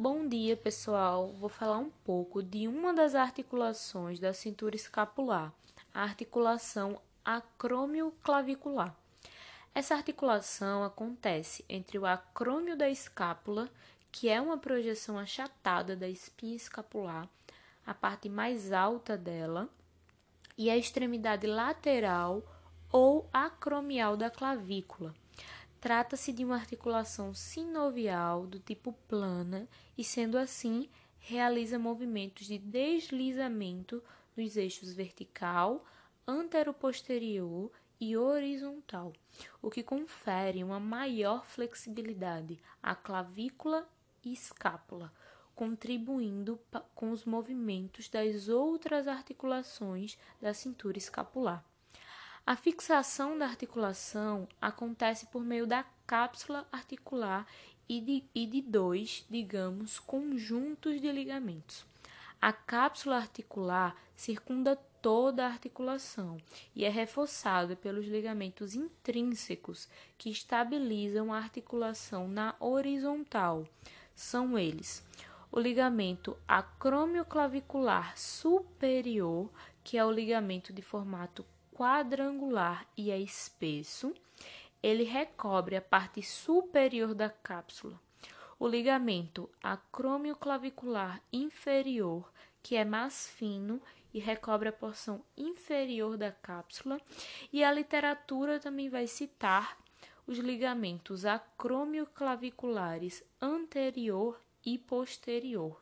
Bom dia, pessoal. Vou falar um pouco de uma das articulações da cintura escapular, a articulação acrômio-clavicular. Essa articulação acontece entre o acrômio da escápula, que é uma projeção achatada da espinha escapular, a parte mais alta dela, e a extremidade lateral ou acromial da clavícula. Trata-se de uma articulação sinovial do tipo plana e, sendo assim, realiza movimentos de deslizamento nos eixos vertical, anteroposterior e horizontal, o que confere uma maior flexibilidade à clavícula e escápula, contribuindo com os movimentos das outras articulações da cintura escapular. A fixação da articulação acontece por meio da cápsula articular e de, e de dois, digamos, conjuntos de ligamentos. A cápsula articular circunda toda a articulação e é reforçada pelos ligamentos intrínsecos que estabilizam a articulação na horizontal. São eles: o ligamento acromioclavicular superior, que é o ligamento de formato quadrangular e é espesso, ele recobre a parte superior da cápsula. O ligamento acromioclavicular inferior, que é mais fino e recobre a porção inferior da cápsula, e a literatura também vai citar os ligamentos acromioclaviculares anterior e posterior,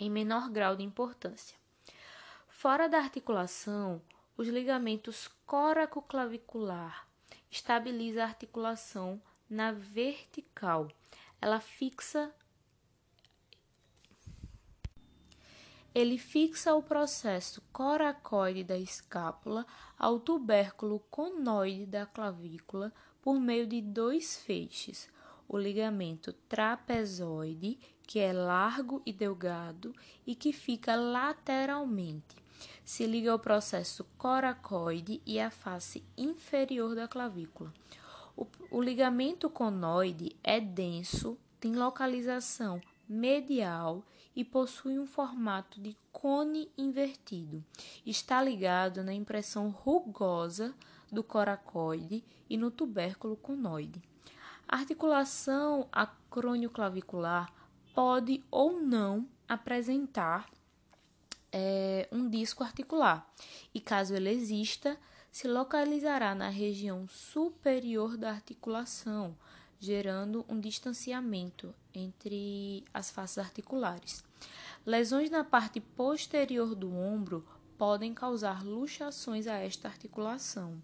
em menor grau de importância. Fora da articulação, os ligamentos coraco-clavicular estabiliza a articulação na vertical. Ela fixa Ele fixa o processo coracoide da escápula ao tubérculo conoide da clavícula por meio de dois feixes, o ligamento trapezoide, que é largo e delgado e que fica lateralmente, se liga ao processo coracoide e à face inferior da clavícula. O, o ligamento conoide é denso, tem localização medial e possui um formato de cone invertido. Está ligado na impressão rugosa do coracoide e no tubérculo conoide. A articulação acrônio-clavicular pode ou não apresentar é, um disco articular e, caso ele exista, se localizará na região superior da articulação, gerando um distanciamento entre as faces articulares. Lesões na parte posterior do ombro podem causar luxações a esta articulação.